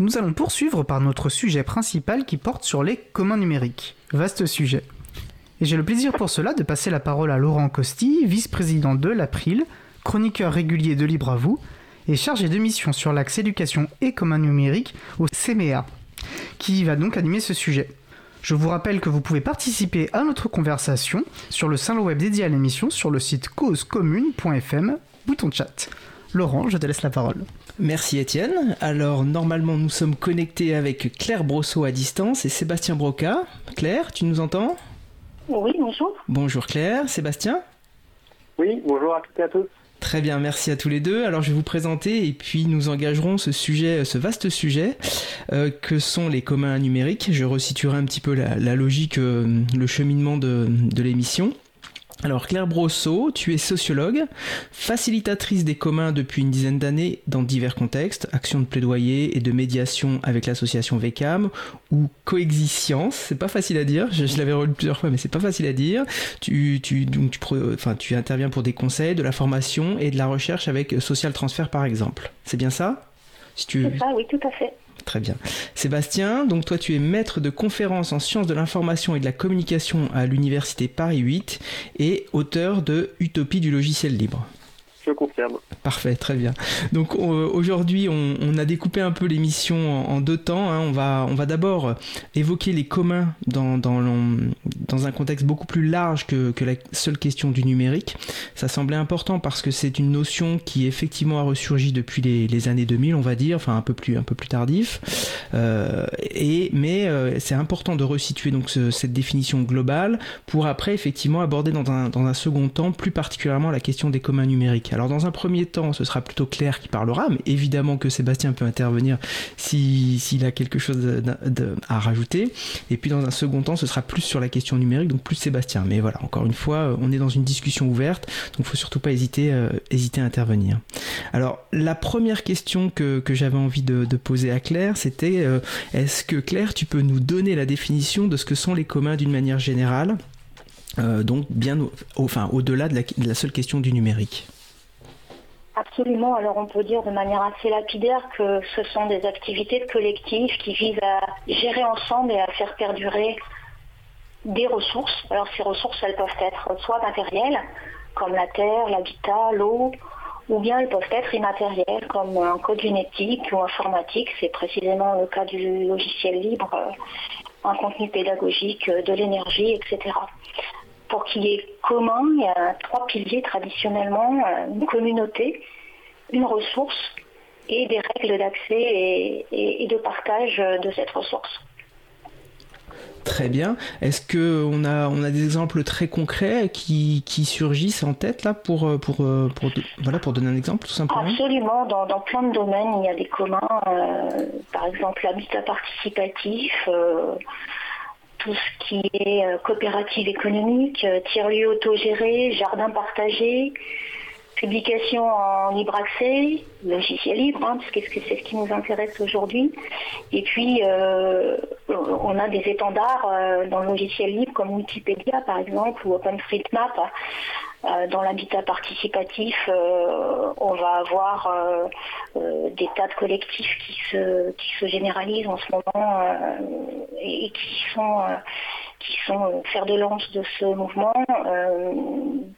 Nous allons poursuivre par notre sujet principal qui porte sur les communs numériques. Vaste sujet. Et j'ai le plaisir pour cela de passer la parole à Laurent Costi, vice-président de l'April, chroniqueur régulier de Libre à vous, et chargé de mission sur l'axe éducation et communs numériques au CMEA, qui va donc animer ce sujet. Je vous rappelle que vous pouvez participer à notre conversation sur le salon web dédié à l'émission sur le site causecommune.fm, bouton chat. Laurent, je te laisse la parole. Merci Étienne. Alors normalement nous sommes connectés avec Claire Brosseau à distance et Sébastien Broca. Claire, tu nous entends? Oui, bonjour. Bonjour Claire, Sébastien? Oui, bonjour à toutes et à tous. Très bien, merci à tous les deux. Alors je vais vous présenter et puis nous engagerons ce sujet, ce vaste sujet euh, que sont les communs numériques. Je resituerai un petit peu la, logique, euh, le cheminement de, de l'émission. Alors Claire Brosseau, tu es sociologue, facilitatrice des communs depuis une dizaine d'années dans divers contextes, actions de plaidoyer et de médiation avec l'association VECAM ou coexistence, c'est pas facile à dire, je, l'avais relu plusieurs fois mais c'est pas facile à dire. Tu, tu, donc, tu, tu interviens pour des conseils, de la formation et de la recherche avec Social Transfer par exemple. C'est bien ça? Si. C'est ça, oui, tout à fait. Très bien. Sébastien, donc toi tu es maître de conférences en sciences de l'information et de la communication à l'université Paris 8 et auteur de Utopie du logiciel libre. Parfait, très bien. Donc aujourd'hui, on, a découpé un peu l'émission en, deux temps. Hein. On va, on va d'abord évoquer les communs dans, dans, un contexte beaucoup plus large que, que, la seule question du numérique. Ça semblait important parce que c'est une notion qui effectivement a ressurgi depuis les, les, années 2000, on va dire, enfin un peu plus, un peu plus tardif. Euh, et, mais euh, c'est important de resituer donc cette définition globale pour après effectivement aborder dans un, dans un second temps plus particulièrement la question des communs numériques. Alors dans un premier temps, ce sera plutôt Claire qui parlera, mais évidemment que Sébastien peut intervenir s'il a quelque chose à rajouter. Et puis dans un second temps, ce sera plus sur la question numérique, donc plus Sébastien. Mais voilà, encore une fois, on est dans une discussion ouverte, donc faut surtout pas hésiter, euh, hésiter à intervenir. Alors la première question que, j'avais envie de, poser à Claire, c'était euh, est-ce que Claire, tu peux nous donner la définition de ce que sont les communs d'une manière générale? Euh, donc bien enfin au-delà de la seule question du numérique. Absolument. Alors on peut dire de manière assez lapidaire que ce sont des activités collectives qui visent à gérer ensemble et à faire perdurer des ressources. Alors ces ressources, elles peuvent être soit matérielles, comme la terre, l'habitat, l'eau, ou bien elles peuvent être immatérielles, comme un code génétique ou informatique. C'est précisément le cas du logiciel libre, un contenu pédagogique, de l'énergie, etc pour qu'il y ait commun, il y a trois piliers traditionnellement, euh, une communauté, une ressource et des règles d'accès et, de partage de cette ressource. Très bien. Est-ce qu'on a, on a des exemples très concrets qui, surgissent en tête là pour, euh, pour, euh, pour, voilà, pour donner un exemple tout simplement? Absolument. Dans, plein de domaines, il y a des communs. par exemple, l'habitat participatif, tout ce qui est euh, coopérative économique, euh, tiers-lieu autogéré, jardin partagé, publication en libre accès, logiciel libre, hein, parce que c'est ce qui nous intéresse aujourd'hui. Et puis, euh, on a des étendards dans le logiciel libre comme Wikipédia, par exemple, ou OpenStreetMap. Dans l'habitat participatif, on va avoir des tas de collectifs qui se, qui se généralisent en ce moment et, qui sont qui sont euh, fer de lance de ce mouvement. Euh,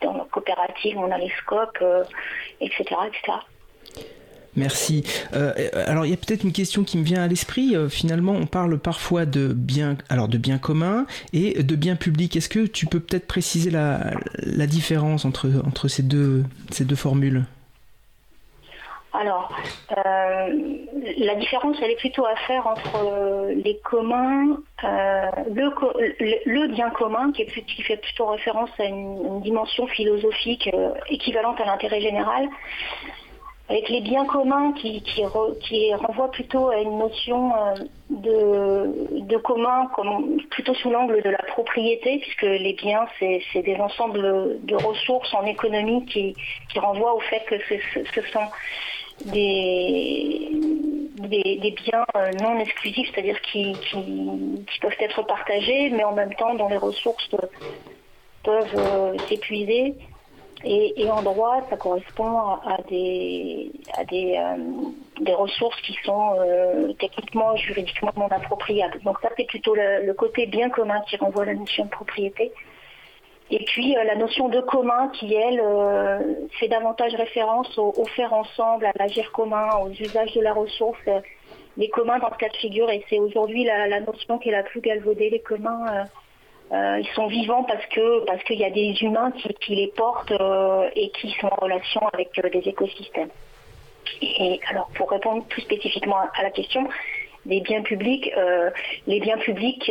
dans la coopérative, on a les scopes, etc. Merci. alors il y a peut-être une question qui me vient à l'esprit. finalement, on parle parfois de biens, alors de biens communs et de biens publics. Est-ce que tu peux peut-être préciser la, différence entre, ces, deux, formules? Alors, euh, la différence, elle est plutôt à faire entre euh, les communs, euh, le, bien commun, qui, fait plutôt référence à une, dimension philosophique équivalente à l'intérêt général, avec les biens communs qui, qui, renvoient plutôt à une notion de, de commun, comme, plutôt sous l'angle de la propriété, puisque les biens, c'est des ensembles de ressources en économie qui, renvoient au fait que ce sont des, des, biens euh, non exclusifs, c'est-à-dire qui, peuvent être partagés, mais en même temps dont les ressources peuvent euh, s'épuiser et, en droit, ça correspond à des, à des, des ressources qui sont techniquement, juridiquement non appropriables. Donc ça, c'est plutôt le, côté bien commun qui renvoie à la notion de propriété. Et puis la notion de commun qui, elle, fait davantage référence au, faire ensemble, à l'agir commun, aux usages de la ressource, les communs dans ce cas de figure. Et c'est aujourd'hui la, notion qui est la plus galvaudée, les communs. Euh, ils sont vivants parce que parce qu'il y a des humains qui, les portent euh, et qui sont en relation avec euh, des écosystèmes. Et alors pour répondre plus spécifiquement à la question, les biens publics, les biens publics,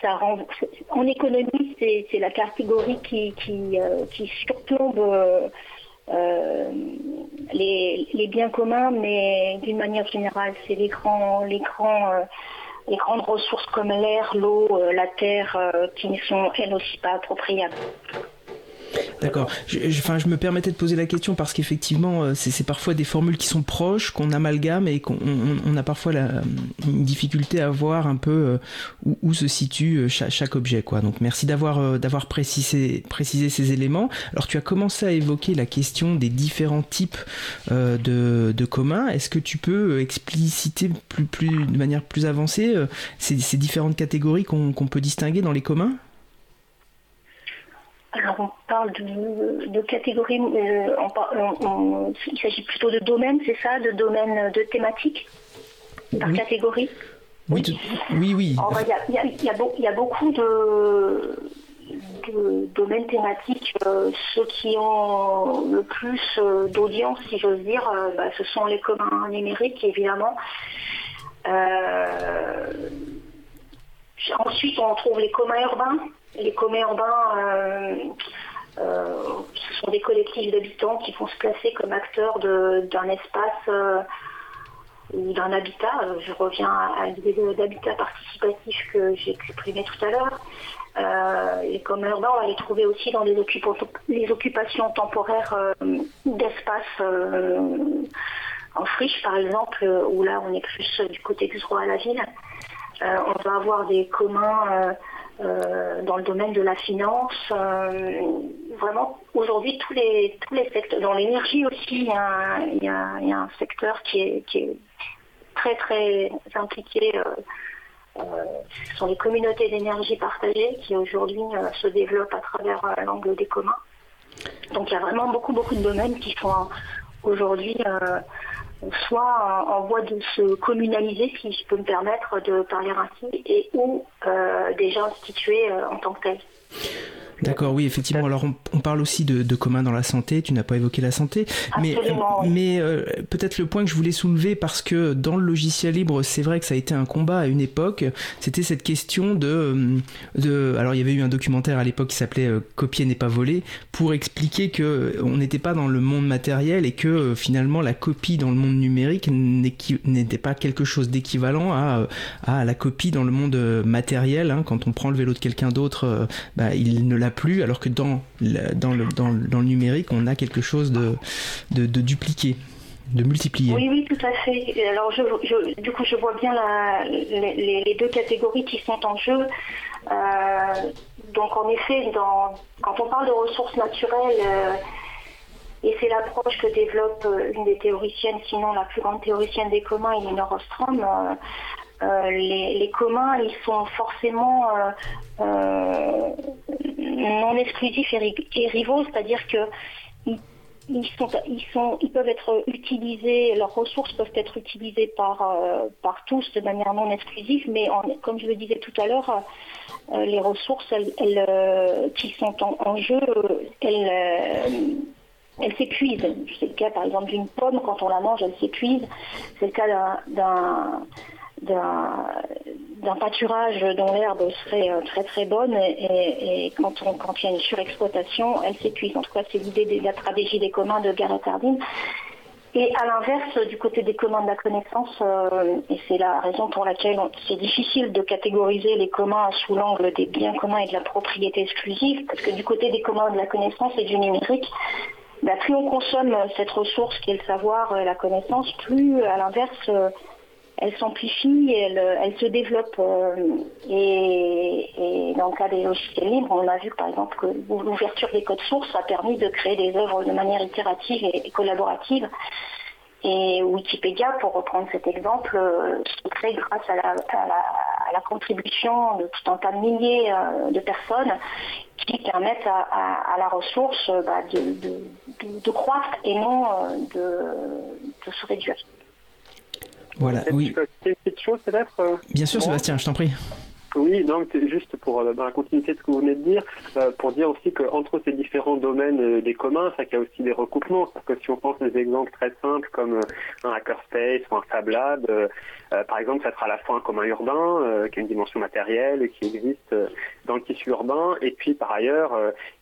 ça rend, en économie, c'est la catégorie qui, qui, surplombe les, les, biens communs, mais d'une manière générale, c'est les grands, les grands les grandes ressources comme l'air, l'eau, euh, la terre, euh, qui ne sont elles aussi pas appropriables. D'accord. Je, me permettais de poser la question parce qu'effectivement, euh, c'est parfois des formules qui sont proches, qu'on amalgame et qu'on on, a parfois la, une difficulté à voir un peu euh, où, se situe euh, chaque, objet. Donc merci d'avoir précisé, ces éléments. Alors tu as commencé à évoquer la question des différents types de, communs. Est-ce que tu peux expliciter de manière plus avancée ces différentes catégories qu'on peut distinguer dans les communs? Alors on parle de, catégories, euh, il s'agit plutôt de domaines, c'est ça, de domaines de thématiques par catégorie? Oui, oui, oui. Il y, a, beaucoup de, domaines thématiques. Euh, ceux qui ont le plus euh, d'audience, si j'ose dire, bah, ce sont les communs numériques, évidemment. ensuite, on trouve les communs urbains les communs urbains, euh, euh, ce sont des collectifs d'habitants qui vont se placer comme acteurs d'un espace euh, ou d'un habitat. Je reviens à l'idée d'habitat participatif que j'ai exprimé tout à l'heure. les communs urbains, on va les trouver aussi dans les, occupations temporaires d'espace en friche, par exemple, où là, on est plus du côté du droit à la ville. on va avoir des communs euh, dans le domaine de la finance. Euh, vraiment, aujourd'hui, tous les, tous les secteurs, dans l'énergie aussi, il y, a, a, il y, a, un secteur qui est, qui est très très impliqué. Euh, ce sont les communautés d'énergie partagées qui aujourd'hui se développent à travers l'angle des communs. Donc il y a vraiment beaucoup beaucoup de domaines qui sont aujourd'hui soit en voie de se communaliser, si je peux me permettre de parler ainsi, et ou euh, déjà institués euh, en tant que tels. D'accord, oui, effectivement. Alors, on, parle aussi de, de, commun dans la santé. Tu n'as pas évoqué la santé, mais, mais euh, peut-être le point que je voulais soulever parce que dans le logiciel libre, c'est vrai que ça a été un combat à une époque. C'était cette question de, euh, de, alors il y avait eu un documentaire à l'époque qui s'appelait euh, "Copier n'est pas voler" pour expliquer que on n'était pas dans le monde matériel et que finalement la copie dans le monde numérique n'était pas quelque chose d'équivalent à, à la copie dans le monde matériel. Hein. Quand on prend le vélo de quelqu'un d'autre, bah, il ne l'a plus, alors que dans le, dans le, dans le, numérique, on a quelque chose de, de, dupliqué de multiplier. Oui, oui, tout à fait. Alors, je, du coup, je vois bien les, deux catégories qui sont en jeu. Euh, donc, en effet, quand on parle de ressources naturelles, euh, et c'est l'approche que développe euh, une des théoriciennes, sinon la plus grande théoricienne des communs, Elinor Ostrom, les, communs, ils sont forcément euh, euh, non exclusifs et, rivaux, c'est-à-dire que ils, sont, ils, sont, ils peuvent être utilisés, leurs ressources peuvent être utilisées par, par tous de manière non exclusive, mais comme je le disais tout à l'heure, les ressources elles, qui sont en, jeu, elles, elles s'épuisent. C'est le cas par exemple d'une pomme, quand on la mange, elle s'épuise. C'est le cas d'un d'un pâturage dont l'herbe serait euh, très très bonne et, quand, on, quand il y a une surexploitation, elle s'épuise. En tout cas, c'est l'idée de la stratégie des communs de Gareth Hardin. Et à l'inverse, du côté des communs de la connaissance, euh, et c'est la raison pour laquelle c'est difficile de catégoriser les communs sous l'angle des biens communs et de la propriété exclusive, parce que du côté des communs de la connaissance et du numérique, bah, plus on consomme cette ressource qui est le savoir, la connaissance, plus à l'inverse, elle s'amplifie, elle, se développe. Euh, et, dans le cas des logiciels libres, on a vu par exemple que l'ouverture des codes sources a permis de créer des œuvres de manière itérative et, collaborative. Et Wikipédia, pour reprendre cet exemple, euh, se crée grâce à la, contribution de tout un tas de milliers euh, de personnes qui permettent à, la ressource bah, de, croître et non de se réduire. Voilà, oui. Une petite chose peut-être euh, Bien sûr, Sébastien, je t'en prie. Oui, donc juste pour euh, dans la continuité de ce que vous venez de dire, euh, pour dire aussi qu'entre ces différents domaines des communs, ça qu'il y a aussi des recoupements. Parce que si on pense à des exemples très simples comme un hackerspace ou un Fab Lab, par exemple, ça sera à la fois un commun urbain qui a une dimension matérielle qui existe dans le tissu urbain, et puis par ailleurs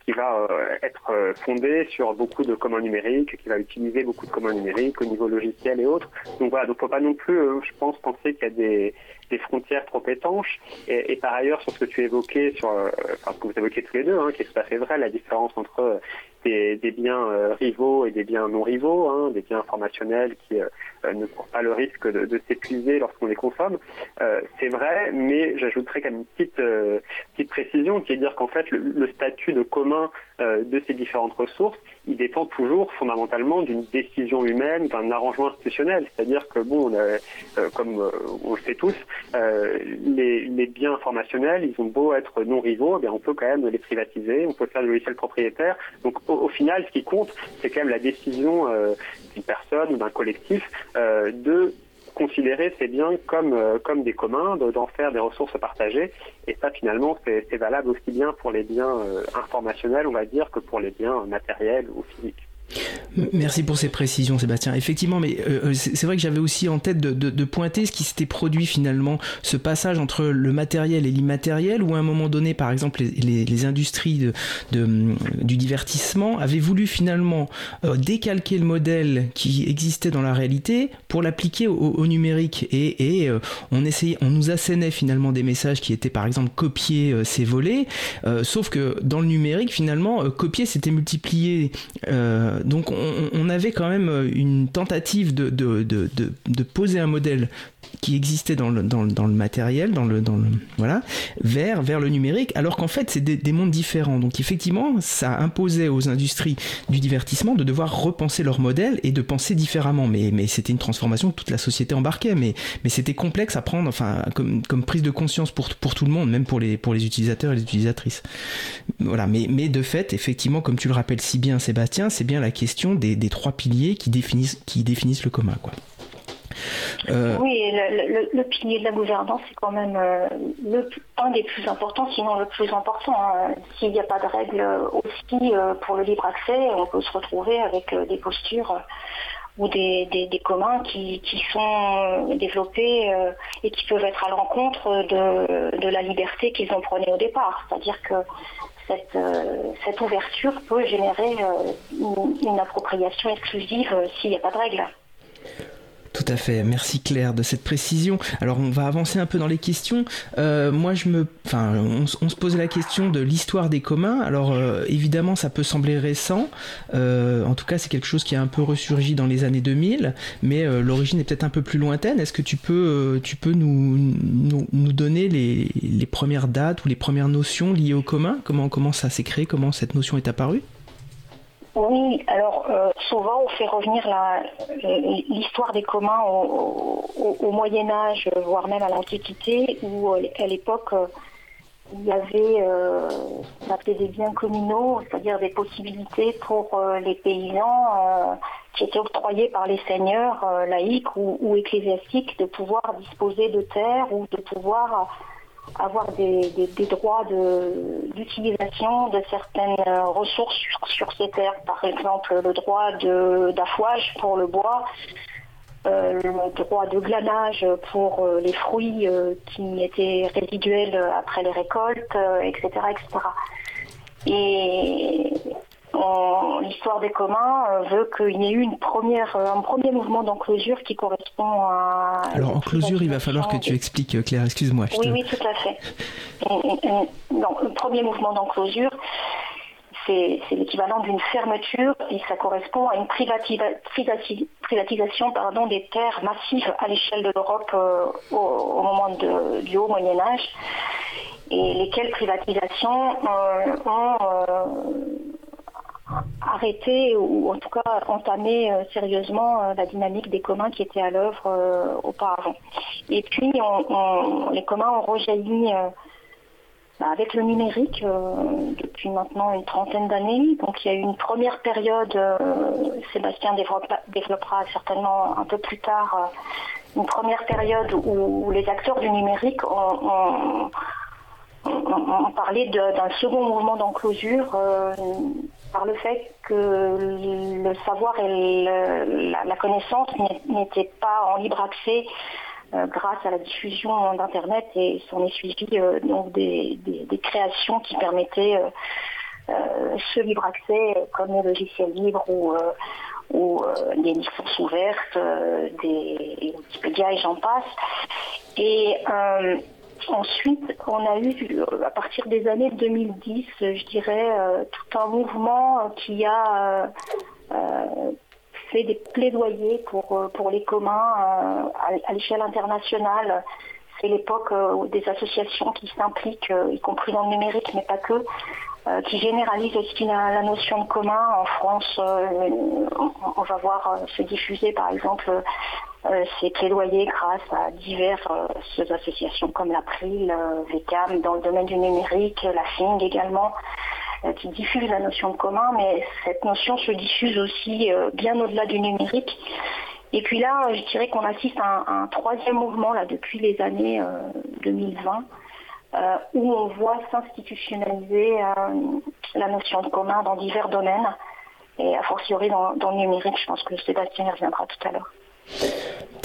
qui va être fondé sur beaucoup de communs numériques, qui va utiliser beaucoup de communs numériques au niveau logiciel et autres. Donc voilà, donc faut pas non plus, je pense, penser qu'il y a des des frontières trop étanches. Et, par ailleurs, sur ce que tu évoquais, sur euh, enfin, ce que vous évoquez tous les deux, hein, qui est tout à fait vrai, la différence entre euh, des, biens euh, rivaux et des biens non rivaux, hein, des biens informationnels qui ne courent pas le risque de, de s'épuiser lorsqu'on les consomme. c'est vrai, mais j'ajouterais quand même une petite, petite précision, qui est de dire qu'en fait, le, le, statut de commun de ces différentes ressources, il dépend toujours fondamentalement d'une décision humaine, d'un arrangement institutionnel. C'est-à-dire que, bon, comme on le sait tous, euh, les, biens informationnels, ils ont beau être non rivaux, eh on peut quand même les privatiser, on peut faire du logiciel propriétaire. Donc au, final, ce qui compte, c'est quand même la décision euh, d'une personne ou d'un collectif euh, de considérer ces biens comme, comme des communs, d'en faire des ressources partagées. Et ça, finalement, c'est valable aussi bien pour les biens informationnels, on va dire, que pour les biens matériels ou physiques. Merci pour ces précisions, Sébastien. Effectivement, mais euh, euh, c'est vrai que j'avais aussi en tête de, pointer ce qui s'était produit finalement, ce passage entre le matériel et l'immatériel, où à un moment donné, par exemple, les, industries du divertissement avaient voulu finalement euh, décalquer le modèle qui existait dans la réalité pour l'appliquer au, numérique. Et, on essayait, on nous assénait finalement des messages qui étaient par exemple copiés, c'est volé, sauf que dans le numérique, finalement, copier c'était multiplier donc on, avait quand même euh, une tentative de, de, poser un modèle qui existait dans le, dans, le matériel, dans le, dans le, voilà, vers, vers le numérique, alors qu'en fait c'est des, mondes différents. Donc effectivement, ça imposait aux industries du divertissement de devoir repenser leur modèle et de penser différemment. Mais, mais c'était une transformation que toute la société embarquait, mais, mais c'était complexe à prendre, enfin, comme, comme prise de conscience pour, pour tout le monde, même pour les, pour les utilisateurs et les utilisatrices. Voilà, mais, mais de fait, effectivement, comme tu le rappelles si bien, Sébastien, c'est bien la question des, trois piliers qui définissent, qui définissent le commun, quoi. Euh, oui, le, pilier de la gouvernance, c'est quand même euh, un des plus importants, sinon le plus important. Hein. S'il n'y a pas de règles aussi euh, pour le libre accès, on peut se retrouver avec des postures ou des, communs qui, sont développés et qui peuvent être à l'encontre de, la liberté qu'ils ont prônée au départ. C'est-à-dire que cette, ouverture peut générer une appropriation exclusive s'il n'y a pas de règles. Tout à fait. Merci Claire de cette précision. Alors on va avancer un peu dans les questions. Euh, moi je me, enfin, on, se posait la question de l'histoire des communs. Alors euh, évidemment ça peut sembler récent. Euh, en tout cas c'est quelque chose qui a un peu ressurgi dans les années 2000, mais l'origine est peut-être un peu plus lointaine. Est-ce que tu peux, tu peux nous, nous, donner les, les, premières dates ou les premières notions liées aux communs? Comment comment ça s'est créé? Comment cette notion est apparue? Oui, alors euh, souvent on fait revenir l'histoire des communs au, Moyen Âge, voire même à l'Antiquité, où euh, à l'époque euh, il y avait on des biens communaux, c'est-à-dire des possibilités pour les paysans qui étaient octroyés par les seigneurs laïcs ou, ecclésiastiques de pouvoir disposer de terres ou de pouvoir avoir des, droits d'utilisation de, certaines ressources sur, ces terres. Par exemple, le droit d'affouage pour le bois, euh, le droit de glanage pour euh, les fruits euh, qui étaient résiduels après les récoltes, etc., etc. Et l'histoire des communs euh, veut qu'il y ait eu une première, euh, un premier mouvement d'enclosure qui correspond à... Alors enclosure, il va falloir que tu expliques, Claire, excuse-moi. Oui, oui, tout à fait. non, le premier mouvement d'enclosure, c'est l'équivalent d'une fermeture et ça correspond à une privatisation pardon, des terres massives à l'échelle de l'Europe euh, au, moment du haut Moyen Âge et lesquelles privatisations euh, ont arrêté ou en tout cas entamé sérieusement la dynamique des communs qui étaient à l'œuvre auparavant. Et puis les communs ont rejailli bah, avec le numérique euh, depuis maintenant une trentaine d'années. Donc il y a eu une première période, euh, Sébastien développera, certainement un peu plus tard, euh, une première période où, les acteurs du numérique ont, parlé d'un second mouvement d'enclosure par le fait que le savoir et la connaissance n'étaient pas en libre accès euh, grâce à la diffusion d'Internet et s'en est suivi euh, donc des, créations qui permettaient euh, ce libre accès comme les logiciels libres ou, des licences ouvertes, des Wikipédia et j'en passe. Et Ensuite, on a eu, à partir des années 2010, je dirais, tout un mouvement qui a fait des plaidoyers pour, euh, pour les communs euh, à, l'échelle internationale. C'est l'époque euh, des associations qui s'impliquent, y compris dans le numérique, mais pas que, qui généralisent aussi la, notion de commun. En France, on, va voir se diffuser par exemple ces plaidoyers grâce à diverses associations comme l'April, VECAM dans le domaine du numérique, la FING également. Euh, qui diffuse la notion de commun, mais cette notion se diffuse aussi euh, bien au-delà du numérique. Et puis là, je dirais qu'on assiste à un, troisième mouvement là, depuis les années 2020, euh, où on voit s'institutionnaliser la notion de commun dans divers domaines, et a fortiori dans, dans le numérique, je pense que Sébastien y reviendra tout à l'heure.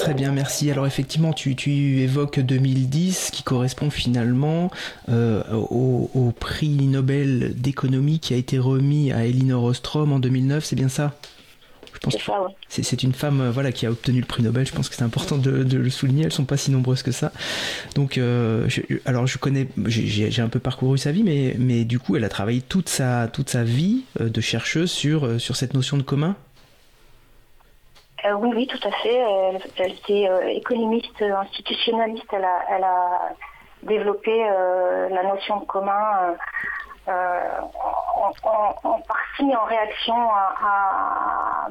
Très bien, merci. Alors effectivement, tu, évoques 2010 qui correspond finalement euh, au, prix Nobel d'économie qui a été remis à Elinor Ostrom en 2009, c'est bien ça? Je pense c'est c'est une femme euh, voilà qui a obtenu le prix Nobel. Je pense que c'est important de, le souligner. Elles sont pas si nombreuses que ça. Donc, euh, alors je connais, j'ai un peu parcouru sa vie, mais mais du coup, elle a travaillé toute sa toute sa vie de chercheuse sur sur cette notion de commun. Euh, oui, oui, tout à fait. Elle, était euh, économiste institutionnaliste. Elle a, développé euh, la notion de commun en, partie en réaction à,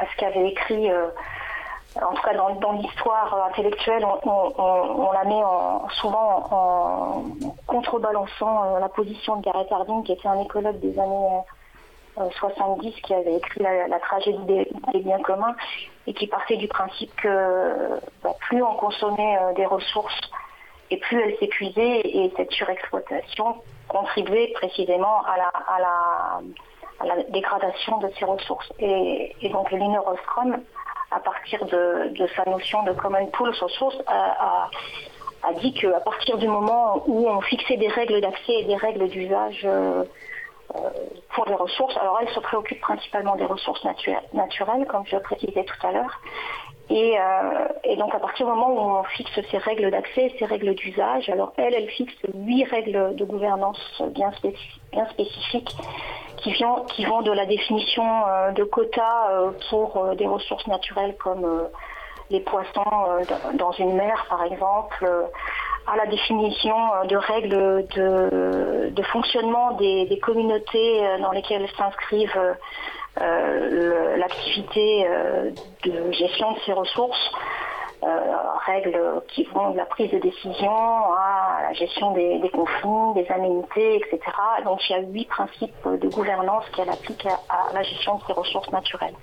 ce qu'avait écrit, en tout cas dans, l'histoire intellectuelle, on, la met souvent en, contrebalançant la position de Gareth Harding, qui était un écologue des années 70 qui avait écrit la, tragédie des, biens communs et qui partait du principe que bah, plus on consommait euh, des ressources et plus elles s'épuisaient et cette surexploitation contribuait précisément à la, dégradation de ces ressources. Et, donc Elinor Ostrom, à partir de, sa notion de common pool ressources, a, dit qu'à partir du moment où on fixait des règles d'accès et des règles d'usage euh, pour les ressources. Alors elle se préoccupe principalement des ressources naturelles, comme je le précisais tout à l'heure. Euh, et, donc à partir du moment où on fixe ces règles d'accès, ces règles d'usage, alors elle, elle fixe huit règles de gouvernance bien, spécifiques qui, qui, vont de la définition euh, de quotas pour des ressources naturelles comme les poissons dans une mer par exemple, à la définition euh, de règles de, fonctionnement des, communautés euh, dans lesquelles s'inscrivent euh, l'activité de gestion de ces ressources, règles qui vont de la prise de décision à la gestion des, conflits, des aménités, etc. Donc il y a huit principes de gouvernance qu'elle applique à la gestion de ces ressources naturelles.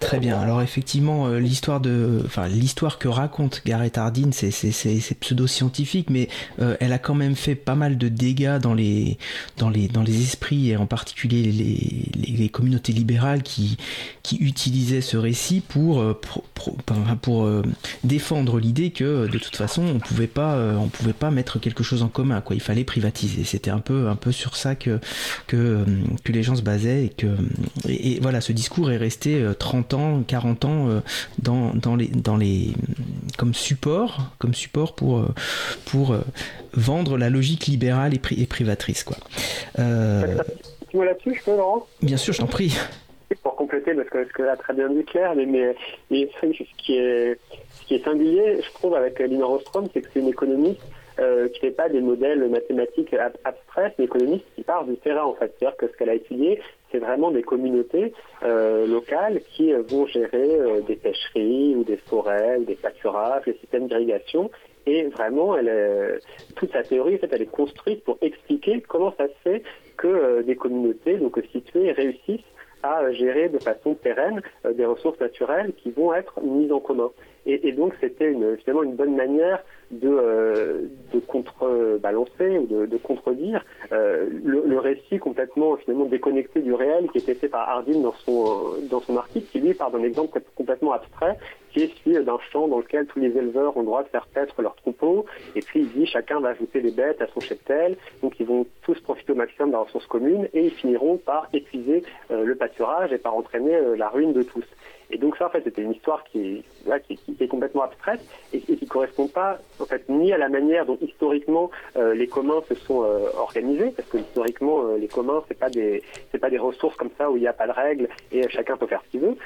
Très bien. Alors effectivement, euh, l'histoire de, enfin l'histoire que raconte Gareth Hardin, c'est pseudo-scientifique, mais euh, elle a quand même fait pas mal de dégâts dans les dans les dans les esprits et en particulier les, les, communautés libérales qui qui utilisaient ce récit pour euh, pour, pour, défendre l'idée que de toute façon on pouvait pas on pouvait pas mettre quelque chose en commun quoi. Il fallait privatiser. C'était un peu un peu sur ça que que que les gens se basaient et que et, et voilà ce discours est resté 30 ans ans, 40 ans dans, dans, les, dans les, comme support, comme support pour, pour vendre la logique libérale et, et privatrice. Quoi. là-dessus, je peux, Laurent? Bien sûr, je t'en prie pour compléter, parce que ce que a très bien dit Claire, mais, mais, ce, qui est, ce qui est singulier, je trouve, avec Lina Rostrom, c'est que c'est une économiste euh, qui ne fait pas des modèles mathématiques abstraits, une économiste qui part du terrain, en fait. C'est-à-dire que ce qu'elle a étudié, c'est vraiment des communautés euh, locales qui vont gérer euh, des pêcheries ou des forêts des pâturages, des systèmes d'irrigation. Et vraiment, toute sa théorie, en fait, elle est construite pour expliquer comment ça se fait que des communautés donc situées réussissent à gérer de façon pérenne euh, des ressources naturelles qui vont être mises en commun. Et, donc c'était une, finalement une bonne manière de, euh, contrebalancer ou de, de contredire euh, le, récit complètement finalement déconnecté du réel qui était fait par Hardin dans son, dans son article, qui lui part d'un exemple complètement abstrait, qui est celui d'un champ dans lequel tous les éleveurs ont le droit de faire paître leurs troupeaux, et puis il dit chacun va ajouter des bêtes à son cheptel, donc ils vont tous profiter au maximum de la ressource commune, et ils finiront par épuiser euh, le pâturage et par entraîner la ruine de tous. Et donc ça, en fait, c'était une histoire qui, là, qui, qui, est complètement abstraite et, qui ne correspond pas, en fait, ni à la manière dont historiquement euh, les communs se sont euh, organisés, parce que historiquement, euh, les communs, c'est pas des, c'est pas des ressources comme ça où il n'y a pas de règles et chacun peut faire ce qu'il veut.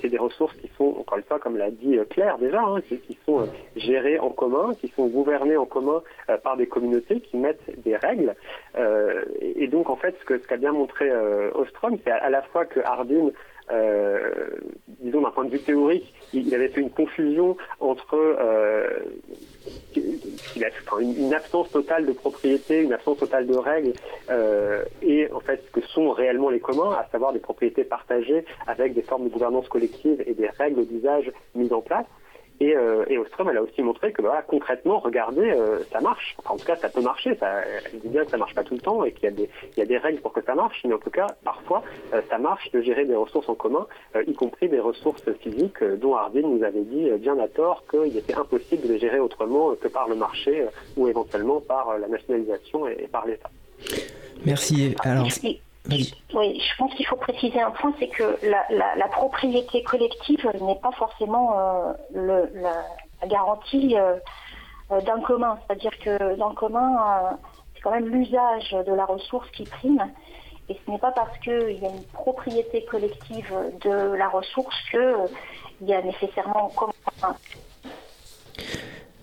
c'est des ressources qui sont, encore une fois, comme l'a dit Claire déjà, hein, qui, sont gérées en commun, qui sont gouvernées en commun par des communautés qui mettent des règles. Et, donc, en fait, ce que ce qu'a bien montré Ostrom, c'est à, la fois que Hardin euh, disons d'un point de vue théorique, il avait fait une confusion entre euh, une, absence totale de propriété, une absence totale de règles, euh, et en fait ce que sont réellement les communs, à savoir des propriétés partagées avec des formes de gouvernance collective et des règles d'usage mises en place. Et, euh, et Ostrom, elle a aussi montré que voilà, concrètement, regardez, euh, ça marche. en tout cas, ça peut marcher. Ça, elle dit bien que ça marche pas tout le temps et qu'il y, a des, il y a des règles pour que ça marche. Mais en tout cas, parfois, euh, ça marche de gérer des ressources en commun, y compris des ressources physiques dont Hardin nous avait dit bien à tort qu'il était impossible de les gérer autrement que par le marché ou éventuellement par la nationalisation et, et par l'État. Merci. Alors, oui, je pense qu'il faut préciser un point, c'est que la, propriété collective n'est pas forcément euh, le, la, garantie euh, d'un commun. C'est-à-dire que dans le commun, euh, c'est quand même l'usage de la ressource qui prime. Et ce n'est pas parce qu'il y a une propriété collective de la ressource qu'il y a nécessairement un commun.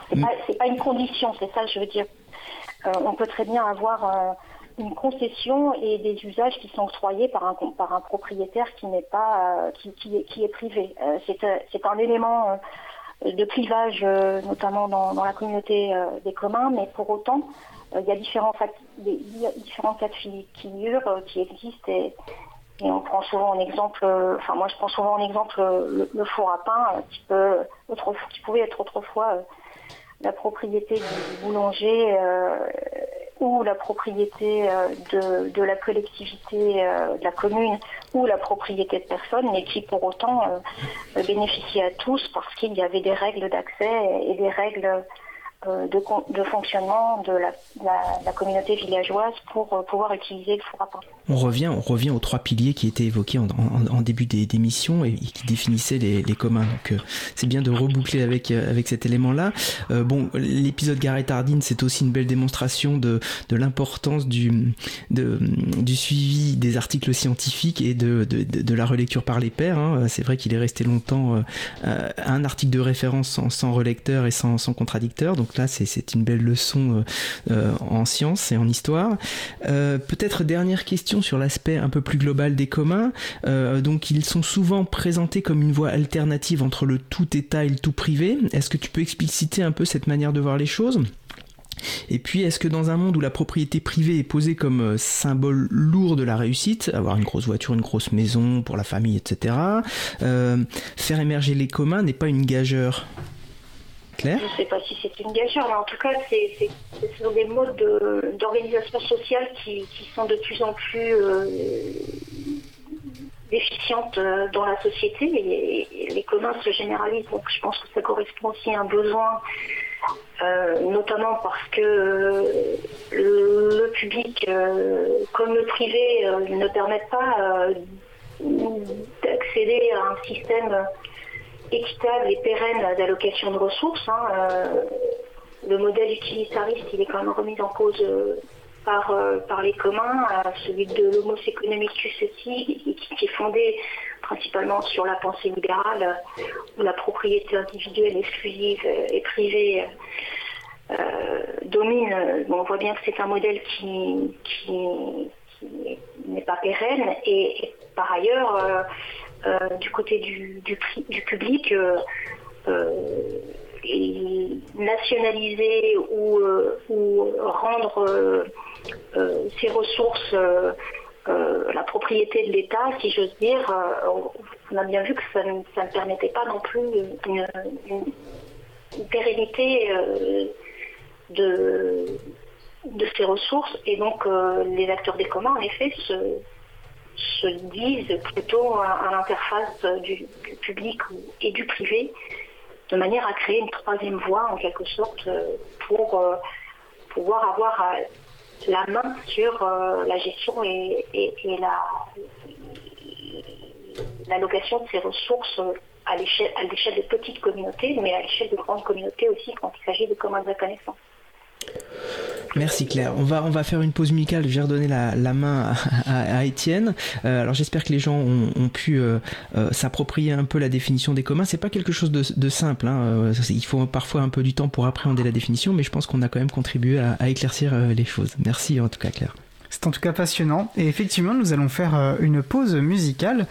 C'est pas, pas une condition, c'est ça que je veux dire. on peut très bien avoir une concession et des usages qui sont octroyés par un, par un propriétaire qui n'est pas euh, qui, qui, est, privé. Euh, euh, c'est un élément de clivage, notamment dans, la communauté des communs, mais pour autant, il y a différents, différents cas de figure qui existent et, on prend souvent en exemple, enfin moi je prends souvent en exemple le, four à pain qui, peut, qui pouvait être autrefois la propriété du boulanger ou la propriété euh, de, de la collectivité euh, de la commune ou la propriété de personne, mais qui pour autant euh, bénéficiait à tous parce qu'il y avait des règles d'accès et des règles euh, de, de, fonctionnement de la, la, communauté villageoise pour euh, pouvoir utiliser le four à pain. On revient, on revient aux trois piliers qui étaient évoqués en, en, début d'émission et qui définissaient les, les communs. Donc euh, c'est bien de reboucler avec, avec cet élément-là. bon, l'épisode Garrett Hardin, c'est aussi une belle démonstration de, de l'importance du, du suivi des articles scientifiques et de, de, de la relecture par les pairs. Hein. C'est vrai qu'il est resté longtemps un article de référence sans, sans relecteur et sans, sans contradicteur. Donc là, c'est une belle leçon euh, euh, en sciences et en histoire. Euh, peut-être dernière question sur l'aspect un peu plus global des communs. donc ils sont souvent présentés comme une voie alternative entre le tout État et le tout privé. Est-ce que tu peux expliciter un peu cette manière de voir les choses? Et puis, est-ce que dans un monde où la propriété privée est posée comme symbole lourd de la réussite, avoir une grosse voiture, une grosse maison pour la famille, etc., faire émerger les communs n'est pas une gageure? Je ne sais pas si c'est une gageure, mais en tout cas, c'est, ce sont des modes d'organisation sociale qui, sont de plus en plus euh, déficientes euh, dans la société et, les communs se généralisent. Donc je pense que ça correspond aussi à un besoin, euh, notamment parce que le, public comme le privé ne permettent pas accéder à un système équitable et pérenne d'allocation de ressources. Hein, le modèle utilitariste, il est quand même remis en cause par, par les communs, celui de l'homos economicus aussi, qui, est fondé principalement sur la pensée libérale, où la propriété individuelle exclusive et privée euh, domine. on voit bien que c'est un modèle qui, n'est pas pérenne et, par ailleurs, euh, euh, du côté du, public, nationaliser ou, rendre ses ressources la propriété de l'État, si j'ose dire, on a bien vu que ça ne, permettait pas non plus une, pérennité de, de ces ressources. Et donc, euh, les acteurs des communs, en effet, se, se disent plutôt à, l'interface du, public et du privé, de manière à créer une troisième voie, en quelque sorte, pour euh, pouvoir avoir euh, la main sur la gestion et, la l'allocation de ces ressources à l'échelle de petites communautés, mais à l'échelle de grandes communautés aussi quand il s'agit de communs de connaissances. Merci Claire. On va, on va faire une pause musicale. Je vais redonner la, main à, Étienne. Euh, alors j'espère que les gens ont, pu euh, euh, s'approprier un peu la définition des communs. C'est pas quelque chose de, simple. Hein. il faut parfois un peu du temps pour appréhender la définition, mais je pense qu'on a quand même contribué à, éclaircir les choses. Merci en tout cas Claire. C'est en tout cas passionnant. Et effectivement, nous allons faire une pause musicale.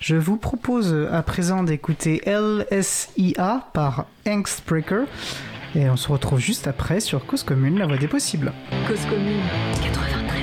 Je vous propose à présent d'écouter LSIA par Angstbreaker. Et on se retrouve juste après sur Cause Commune, la voie des possibles. Cause Commune 80.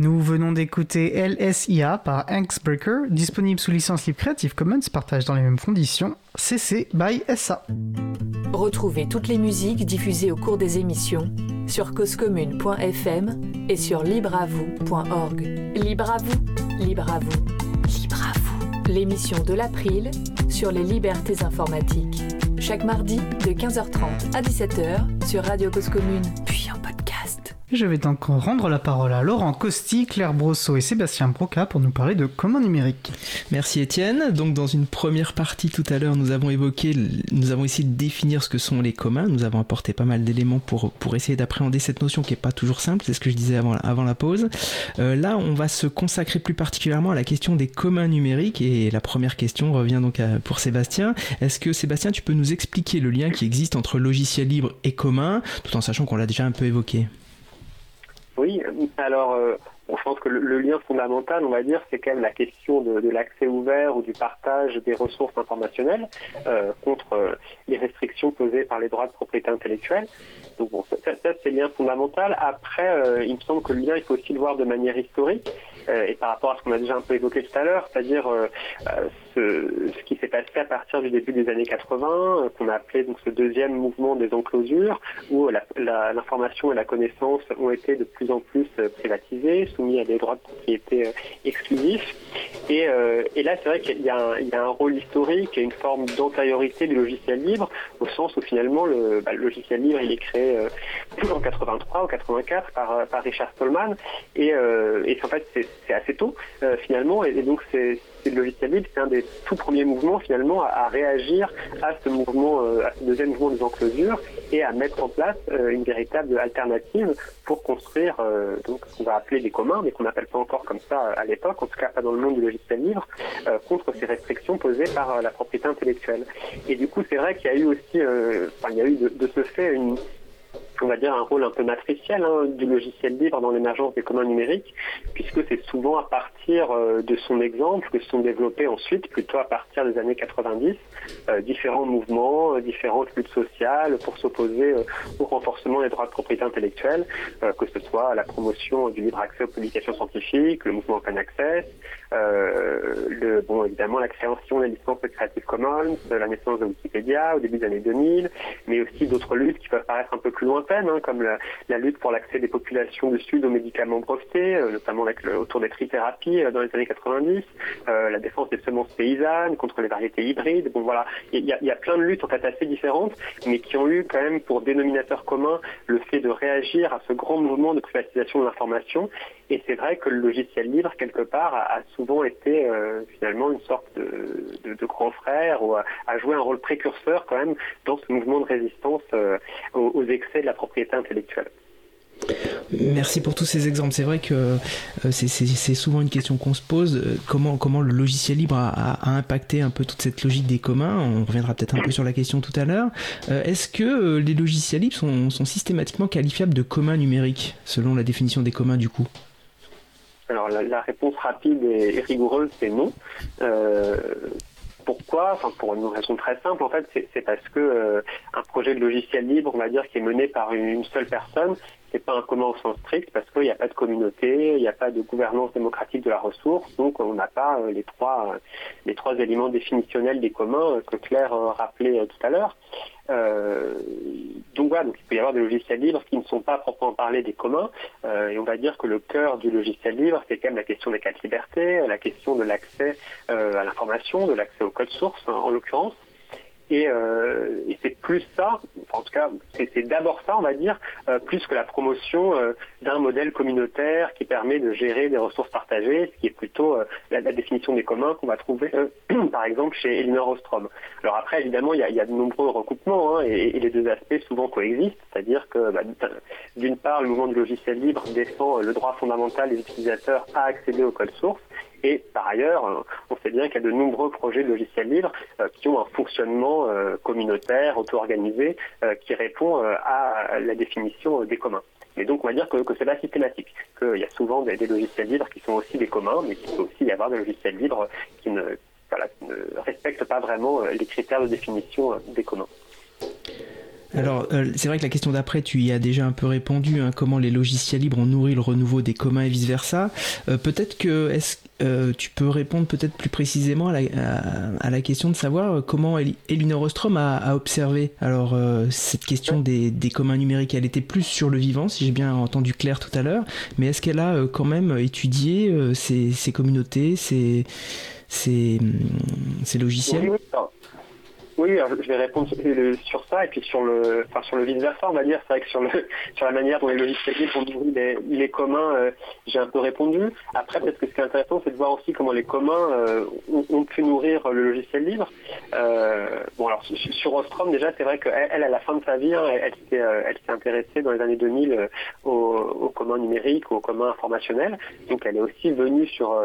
Nous venons d'écouter LSIA par Breaker, disponible sous licence libre Creative Commons, partage dans les mêmes conditions, CC by SA. Retrouvez toutes les musiques diffusées au cours des émissions sur causecommune.fm et sur libreavoue.org. Libre à vous, libre à vous, libre à vous. L'émission de l'April sur les libertés informatiques. Chaque mardi de 15h30 à 17h sur Radio Cause Commune, puis en podcast. Je vais donc rendre la parole à Laurent Costi, Claire Brosseau et Sébastien Broca pour nous parler de commun numérique. Merci Étienne. Donc dans une première partie tout à l'heure, nous avons évoqué, nous avons essayé de définir ce que sont les communs. Nous avons apporté pas mal d'éléments pour, essayer d'appréhender cette notion qui n'est pas toujours simple. C'est ce que je disais avant, avant la pause. Euh, là, on va se consacrer plus particulièrement à la question des communs numériques. Et la première question revient donc pour Sébastien. Est-ce que Sébastien, tu peux nous expliquer le lien qui existe entre logiciel libre et commun, tout en sachant qu'on l'a déjà un peu évoqué? Oui, alors euh, je pense que le, lien fondamental, on va dire, c'est quand même la question de, l'accès ouvert ou du partage des ressources informationnelles euh, contre euh, les restrictions posées par les droits de propriété intellectuelle. Donc bon, ça, c'est le lien fondamental. Après, il me semble que le lien, il faut aussi le voir de manière historique et par rapport à ce qu'on a déjà un peu évoqué tout à l'heure, c'est-à-dire ce, qui s'est passé à partir du début des années 80, euh, qu'on a appelé donc ce deuxième mouvement des enclosures, où l'information et la connaissance ont été de plus en plus euh, privatisées, soumis à des droits de propriété euh, exclusifs. Et, là, c'est vrai qu'il y, a un rôle historique et une forme d'antériorité du logiciel libre, au sens où finalement bah, le, logiciel libre, il est créé en 83 ou 84 par, par Richard Stallman, et, en fait c'est assez tôt finalement, et donc c'est le logiciel libre, c'est un des tout premiers mouvements finalement à, réagir à ce mouvement, euh, à ce deuxième mouvement des enclosures et à mettre en place euh, une véritable alternative pour construire euh, donc ce qu'on va appeler des communs, mais qu'on n'appelle pas encore comme ça à l'époque, en tout cas pas dans le monde du logiciel libre, contre ces restrictions posées par la propriété intellectuelle. Et du coup, c'est vrai qu'il y a eu aussi, il y a eu de ce fait une on va dire, un rôle un peu matriciel hein, du logiciel libre dans l'émergence des communs numériques, puisque c'est souvent à partir euh, de son exemple que se sont développés ensuite, plutôt à partir des années 90, euh, différents mouvements, euh, différentes luttes sociales pour s'opposer au renforcement des droits de propriété intellectuelle, que ce soit la promotion du libre accès aux publications scientifiques, le mouvement Open Access, le, bon, évidemment la création des licences de Creative Commons, la naissance de Wikipédia au début des années 2000, mais aussi d'autres luttes qui peuvent paraître un peu plus lointaines Hein, comme la, lutte pour l'accès des populations du Sud aux médicaments brevetés, euh, notamment avec autour des trithérapies euh, dans les années 90, euh, la défense des semences paysannes contre les variétés hybrides. Bon voilà, il y, a, plein de luttes en fait assez différentes, mais qui ont eu quand même pour dénominateur commun le fait de réagir à ce grand mouvement de privatisation de l'information. Et c'est vrai que le logiciel libre, quelque part, a, souvent été finalement une sorte de, grand frère ou a, joué un rôle précurseur quand même dans ce mouvement de résistance aux, aux excès de la propriété intellectuelle. Merci pour tous ces exemples. C'est vrai que euh, c'est souvent une question qu'on se pose. Euh, comment, comment le logiciel libre a, impacté un peu toute cette logique des communs On reviendra peut-être un peu sur la question tout à l'heure. Euh, est-ce que les logiciels libres sont, systématiquement qualifiables de communs numériques, selon la définition des communs du coup? Alors la, réponse rapide et, rigoureuse, c'est non. Pourquoi? Enfin, pour une raison très simple, en fait, c'est parce que euh, un projet de logiciel libre, on va dire, qui est mené par une seule personne, c'est pas un commun au sens strict parce qu'il n'y a pas de communauté, il n'y a pas de gouvernance démocratique de la ressource, donc on n'a pas euh, les trois les trois éléments définitionnels des communs euh, que Claire rappelait tout à l'heure. donc voilà, donc il peut y avoir des logiciels libres qui ne sont pas proprement parler des communs, et on va dire que le cœur du logiciel libre, c'est quand même la question des quatre libertés, la question de l'accès à l'information, de l'accès au code source en l'occurrence, euh, et, c'est plus ça, en tout cas, c'est d'abord ça, on va dire, euh, plus que la promotion euh, d'un modèle communautaire qui permet de gérer des ressources partagées, ce qui est plutôt la, définition des communs qu'on va trouver, par exemple, chez Elinor Ostrom. Alors après, évidemment, il y a, de nombreux recoupements, hein, et, les deux aspects souvent coexistent, c'est-à-dire que, bah, d'une part, le mouvement du logiciel libre défend le droit fondamental des utilisateurs à accéder au code source, et par ailleurs, euh, on sait bien qu'il y a de nombreux projets de logiciels libres euh, qui ont un fonctionnement euh, communautaire, auto-organisé, qui répond à la définition des communs. Mais donc on va dire que, que c'est pas systématique, qu'il y a souvent des, logiciels libres qui sont aussi des communs, mais qu'il peut aussi y avoir des logiciels libres qui ne respectent pas vraiment les critères de définition des communs. Alors, euh, c'est vrai que la question d'après, tu y as déjà un peu répondu, hein, comment les logiciels libres ont nourri le renouveau des communs et vice-versa. Euh, peut-être que est-ce, euh, tu peux répondre peut-être plus précisément à la, question de savoir comment Elinor Ostrom a, observé alors cette question des, communs numériques. Elle était plus sur le vivant, si j'ai bien entendu Claire tout à l'heure, mais est-ce qu'elle a quand même étudié ces, communautés, ces, ces, ces logiciels? Oui, je vais répondre sur ça et puis sur le, enfin sur le vice versa, on va dire. C'est vrai que sur le, sur la manière dont les logiciels libres ont nourri les, communs, euh, j'ai un peu répondu. Après, peut-être que ce qui est intéressant, c'est de voir aussi comment les communs euh, ont, pu nourrir le logiciel libre. Euh, bon, alors sur Ostrom, déjà, c'est vrai qu'elle, elle, à la fin de sa vie, hein, elle, s'est intéressée dans les années 2000 aux, communs numériques, aux communs informationnels. Donc, elle est aussi venue sur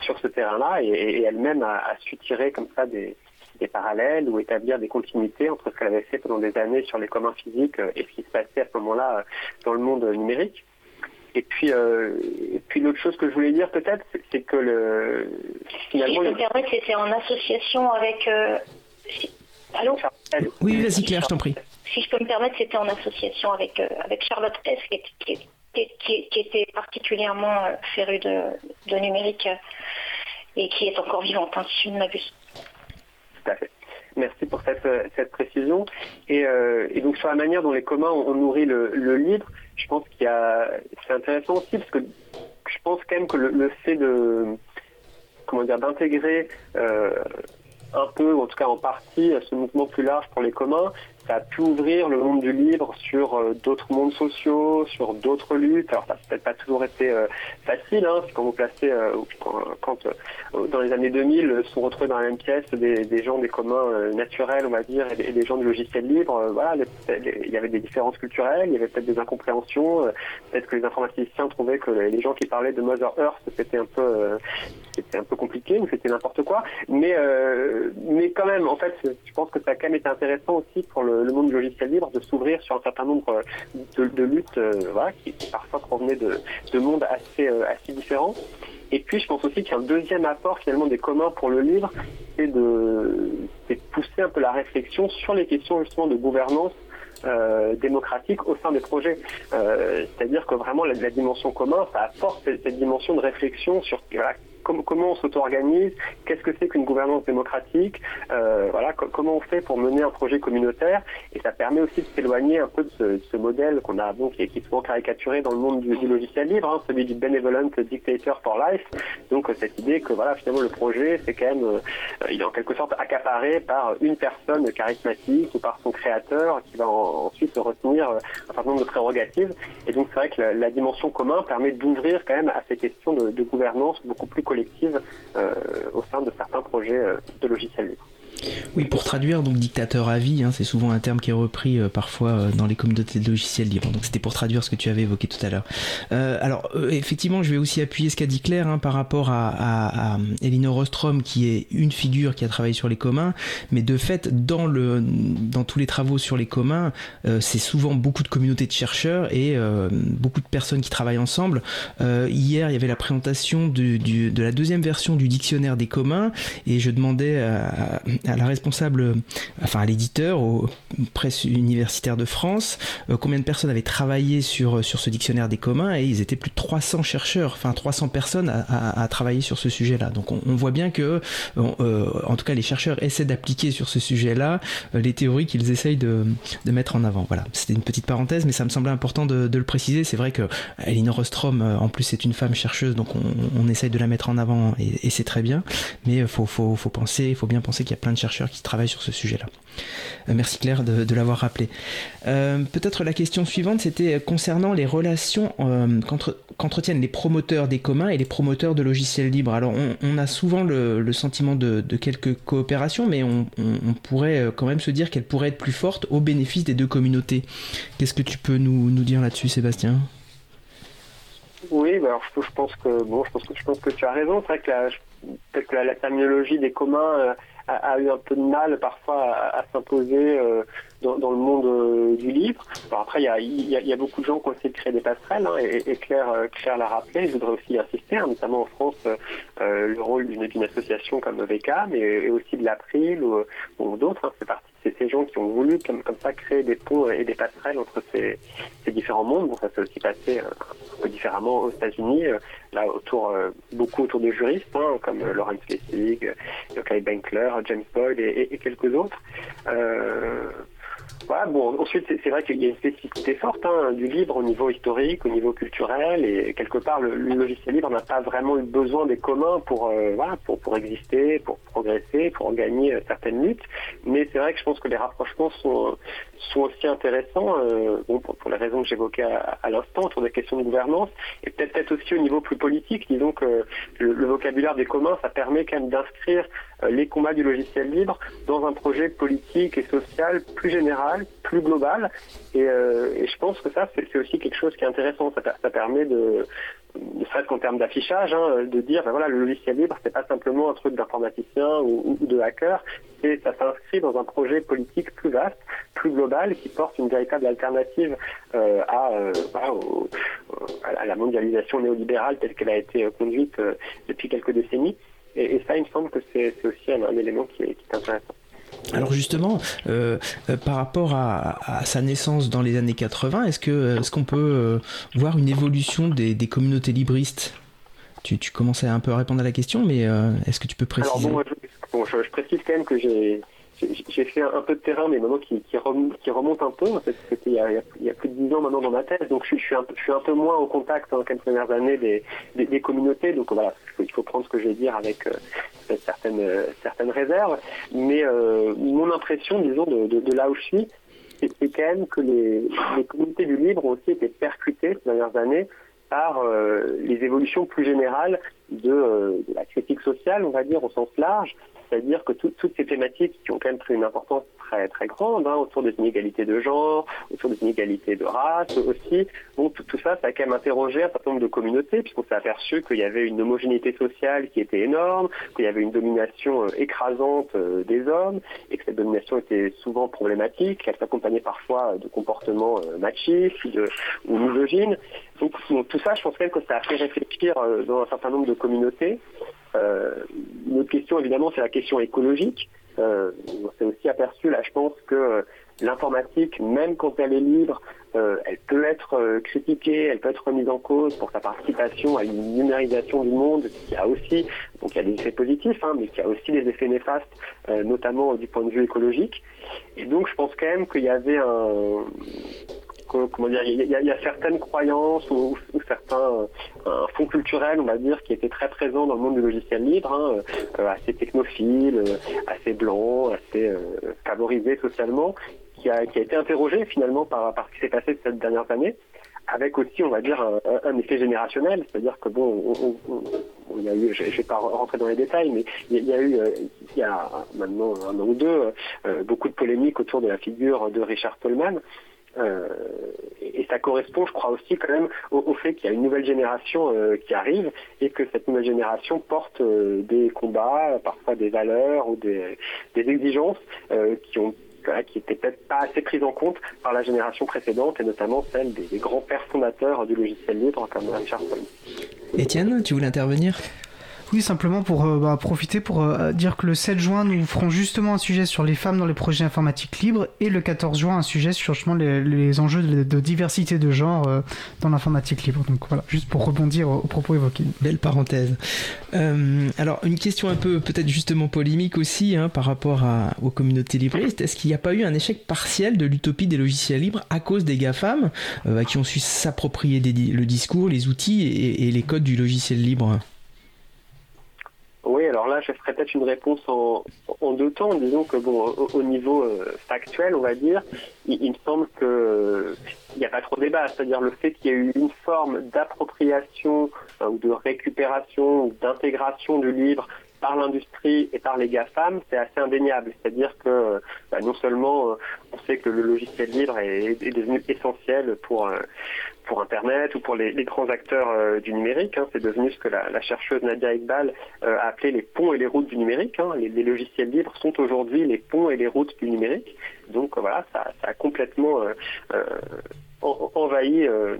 sur ce terrain-là et, elle-même a su tirer comme ça des des parallèles ou établir des continuités entre ce qu'elle avait fait pendant des années sur les communs physiques euh, et ce qui se passait à ce moment-là euh, dans le monde numérique. Et puis, euh, puis l'autre chose que je voulais dire peut-être, c'est que le finalement. Si je peux me permettre, c'était en association avec. Allô Oui, vas-y Claire, je t'en prie. Si je peux me permettre, c'était en association avec, avec Charlotte Hess, qui, qui, était particulièrement férue de, de, numérique et qui est encore vivante, hein, si je ne m'abuse. Merci pour cette, euh, précision. Euh, et, donc sur la manière dont les communs ont, nourri le, libre, je pense qu'il y a, c'est intéressant aussi parce que je pense quand même que le, fait de, comment dire, d'intégrer euh, un peu, ou en tout cas en partie, ce mouvement plus large pour les communs, ça a pu ouvrir le monde du livre sur euh, d'autres mondes sociaux, sur d'autres luttes. Alors ça n'a peut-être pas toujours été euh, facile, hein, quand vous placez, euh, quand, dans les années 2000 sont retrouvés dans la même pièce des, gens des communs naturels, on va dire, et des, gens du logiciel libre. voilà, il y avait des différences culturelles, il y avait peut-être des incompréhensions. peut-être que les informaticiens trouvaient que les gens qui parlaient de Mother Earth c'était un peu, c'était un peu compliqué ou c'était n'importe quoi. Mais, mais quand même, en fait, je pense que ça a quand même été intéressant aussi pour le monde du logiciel libre de s'ouvrir sur un certain nombre de, luttes euh, qui, parfois provenaient de, mondes assez, euh, assez différents. Et puis je pense aussi qu'il deuxième apport finalement des communs pour le livre, c'est de, pousser un peu la réflexion sur les questions justement de gouvernance euh, démocratique au sein des projets. C'est-à-dire que vraiment la, dimension commun, ça apporte cette, dimension de réflexion sur comment on s'auto-organise, qu'est-ce que c'est qu'une gouvernance démocratique, euh, voilà, comment on fait pour mener un projet communautaire, et ça permet aussi de s'éloigner un peu de ce, modèle qu'on a, bon, qui, est, souvent caricaturé dans le monde du, logiciel libre, hein, celui du benevolent dictator for life. Donc cette idée que voilà, finalement le projet, c'est quand même, euh, il est en quelque sorte accaparé par une personne charismatique ou par son créateur qui va ensuite se retenir euh, un certain nombre de prérogatives. Et donc c'est vrai que la, dimension commune permet d'ouvrir quand même à ces questions de, de gouvernance beaucoup plus collective euh, au sein de certains projets euh, de logiciels libres. Oui, pour traduire, donc dictateur à vie, hein, c'est souvent un terme qui est repris euh, parfois euh, dans les communautés de logiciels libres. Donc c'était pour traduire ce que tu avais évoqué tout à l'heure. Euh, alors effectivement, je vais aussi appuyer ce qu'a dit Claire hein, par rapport à, à, à, Elinor Ostrom, qui est une figure qui a travaillé sur les communs, mais de fait, dans, le, dans tous les travaux sur les communs, c'est souvent beaucoup de communautés de chercheurs et beaucoup de personnes qui travaillent ensemble. hier, il y avait la présentation du, du, de la deuxième version du dictionnaire des communs, et je demandais à, à la responsable, enfin à l'éditeur, aux presses universitaires de France, euh, combien de personnes avaient travaillé sur, sur ce dictionnaire des communs? Et ils étaient plus de 300 chercheurs, enfin 300 personnes à, à, travailler sur ce sujet-là. Donc on, voit bien que, euh, en tout cas les chercheurs essaient d'appliquer sur ce sujet-là euh, les théories qu'ils essayent de, de, mettre en avant. Voilà, c'était une petite parenthèse, mais ça me semblait important de, de le préciser. C'est vrai que Elinor Ostrom, en plus, c'est une femme chercheuse, donc on, on, essaye de la mettre en avant et, c'est très bien. Mais faut, faut, faut penser, il faut bien penser qu'il y a plein de qui travaillent sur ce sujet-là. Euh, merci Claire de, l'avoir rappelé. Euh, peut-être la question suivante, c'était concernant les relations euh, qu'entretiennent les promoteurs des communs et les promoteurs de logiciels libres. Alors on, a souvent le, sentiment de, quelques coopérations, mais on, pourrait quand même se dire qu'elles pourraient être plus fortes au bénéfice des deux communautés. Qu'est-ce que tu peux nous, dire là-dessus, Sébastien? Oui, bah alors je, pense que bon, je pense que je pense que tu as raison. C'est vrai que la, peut-être que la, terminologie des communs a, eu un peu de mal parfois à, s'imposer euh, dans, le monde euh, du livre. après, il y a, beaucoup de gens qui ont essayé de créer des passerelles, hein, et, Claire, euh, Claire l'a rappelé. Je voudrais aussi insister, hein, notamment en France, le rôle d'une association comme VK, mais aussi de l'April ou, d'autres. Hein, c'est ces gens qui ont voulu comme, ça créer des ponts et des passerelles entre ces, différents mondes. Bon, ça s'est aussi passé euh, un peu différemment aux États-Unis, euh, là autour euh, beaucoup autour des juristes, comme Lawrence Lessig, Yokai Bankler, James Boyd et, quelques autres. Voilà, bon, ensuite, c'est vrai qu'il y a une spécificité forte hein, du libre au niveau historique, au niveau culturel, et quelque part, le, logiciel libre n'a pas vraiment eu besoin des communs pour, euh, voilà, pour, pour exister, pour progresser, pour gagner euh, certaines luttes. Mais c'est vrai que je pense que les rapprochements sont, sont aussi intéressants, euh, pour, les raisons que j'évoquais à, l'instant, autour des questions de gouvernance, et peut-être aussi au niveau plus politique. Disons que le, vocabulaire des communs, ça permet quand même d'inscrire les combats du logiciel libre dans un projet politique et social plus général plus global. Euh, et, je pense que ça, c'est aussi quelque chose qui est intéressant. Ça, permet de, ne serait-ce qu'en termes d'affichage, hein, de dire, ben voilà, le logiciel libre, c'est pas simplement un truc d'informaticien ou, de hacker, c'est ça s'inscrit dans un projet politique plus vaste, plus global, qui porte une véritable alternative euh, à, euh, à, la mondialisation néolibérale telle qu'elle a été conduite depuis quelques décennies. Et, ça, il me semble que c'est aussi un, élément qui est intéressant. Alors justement, euh, euh, par rapport à, sa naissance dans les années 80, est-ce que est-ce qu'on peut euh, voir une évolution des, communautés libristes? Tu, tu, commençais un peu à répondre à la question, mais est-ce que tu peux préciser? Alors bon, je, précise quand même que j'ai j'ai fait un peu de terrain, mais maintenant qui, remonte, un peu. C'était il, y a plus de 10 ans maintenant dans ma thèse, donc je, suis, un, peu moins au contact dans les premières années des, communautés. Donc voilà, il faut prendre ce que je vais dire avec euh, certaines, certaines réserves. Mais euh, mon impression, disons, de, là où je suis, c'est quand même que les, communautés du libre ont aussi été percutées ces dernières années par euh, les évolutions plus générales de, la critique sociale, on va dire, au sens large, c'est-à-dire que toutes ces thématiques qui ont quand même pris une importance très très grande hein, autour des inégalités de genre, autour des inégalités de race aussi, tout, ça, ça a quand même interrogé un certain nombre de communautés, puisqu'on s'est aperçu qu'il y avait une homogénéité sociale qui était énorme, qu'il y avait une domination euh, écrasante euh, des hommes, et que cette domination était souvent problématique, qu'elle s'accompagnait parfois de comportements euh, machistes ou misogynes. Donc, tout ça, je pense quand même que ça a fait réfléchir dans un certain nombre de communautés. Euh, une autre question, évidemment, c'est la question écologique. Euh, on s'est aussi aperçu, là, je pense que l'informatique, même quand elle est libre, euh, elle peut être critiquée, elle peut être remise en cause pour sa participation à une numérisation du monde qui a aussi, donc il y a des effets positifs, hein, mais qui a aussi des effets néfastes, notamment du point de vue écologique. Et donc je pense quand même qu'il y avait un, comment dire, il y, a, certaines croyances ou, certains euh, fonds culturels, on va dire, qui étaient très présents dans le monde du logiciel libre, hein, euh, assez technophiles, euh, assez blancs, assez favorisés socialement, qui a, été interrogé finalement par, ce qui s'est passé ces dernières années avec aussi, on va dire, un, effet générationnel, c'est-à-dire que bon, on, y a eu, je ne vais pas rentrer dans les détails, mais il y a eu, il y a maintenant un an ou deux, beaucoup de polémiques autour de la figure de Richard Tolman, euh, et ça correspond, je crois aussi quand même au, fait qu'il y a une nouvelle génération euh, qui arrive et que cette nouvelle génération porte euh, des combats, parfois des valeurs ou des, exigences qui ont qui n'étaient peut-être pas assez prises en compte par la génération précédente et notamment celle des, grands pères fondateurs du logiciel libre comme Richard Stallman. Étienne, tu voulais intervenir? Oui, simplement pour euh, bah, profiter pour euh, dire que le 7 juin, nous ferons justement un sujet sur les femmes dans les projets informatiques libres et le 14 juin, un sujet sur justement les, enjeux de, diversité de genre euh, dans l'informatique libre. Donc voilà, juste pour rebondir aux, propos évoqués. Belle parenthèse. alors, une question un peu peut-être justement polémique aussi hein, par rapport à, aux communautés libristes. Est-ce qu'il n'y a pas eu un échec partiel de l'utopie des logiciels libres à cause des GAFAM qui ont su s'approprier le discours, les outils et les codes du logiciel libre? Oui, alors là, je ferai peut-être une réponse en, deux temps. Disons que bon, au, niveau euh, factuel, on va dire, il, me semble qu'il n'y a pas trop de débat. C'est-à-dire le fait qu'il y ait eu une forme d'appropriation euh, ou de récupération ou d'intégration du livre par l'industrie et par les GAFAM, c'est assez indéniable. C'est-à-dire que bah, non seulement euh, on sait que le logiciel libre est, devenu essentiel pour, euh, pour Internet ou pour les, grands acteurs euh, du numérique. Hein. C'est devenu ce que la, chercheuse Nadia Iqbal a appelé les ponts et les routes du numérique. Hein. Les, logiciels libres sont aujourd'hui les ponts et les routes du numérique. Donc voilà, ça, ça a complètement envahi euh,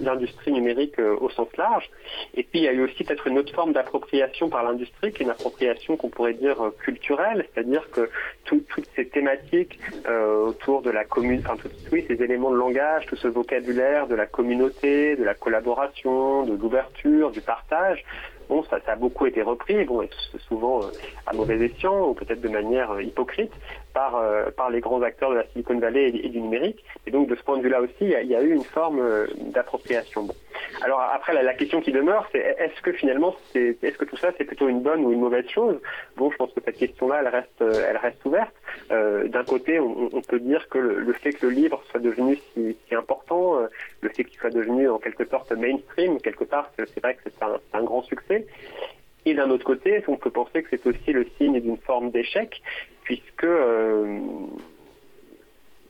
l'industrie numérique euh, au sens large. Et puis il y a eu aussi peut-être une autre forme d'appropriation par l'industrie, qui est une appropriation qu'on pourrait dire euh, culturelle, c'est-à-dire que toutes ces thématiques autour de la commune, enfin ces éléments de langage, tout ce vocabulaire de la communauté, de la collaboration, de l'ouverture, du partage, bon, ça, a beaucoup été repris, bon, et souvent à mauvais escient ou peut-être de manière hypocrite par, par les grands acteurs de la Silicon Valley et, du numérique. Et donc de ce point de vue-là aussi, il y, a, eu une forme d'appropriation. Bon. Alors après, la, question qui demeure, c'est est-ce que finalement, est-ce que tout ça, c'est plutôt une bonne ou une mauvaise chose? Bon, je pense que cette question-là, elle reste, elle reste ouverte. d'un côté, on, peut dire que le, fait que le livre soit devenu si important, le fait qu'il soit devenu en quelque sorte mainstream, quelque part, c'est vrai que c'est un, grand succès. Et d'un autre côté, on peut penser que c'est aussi le signe d'une forme d'échec, puisque euh,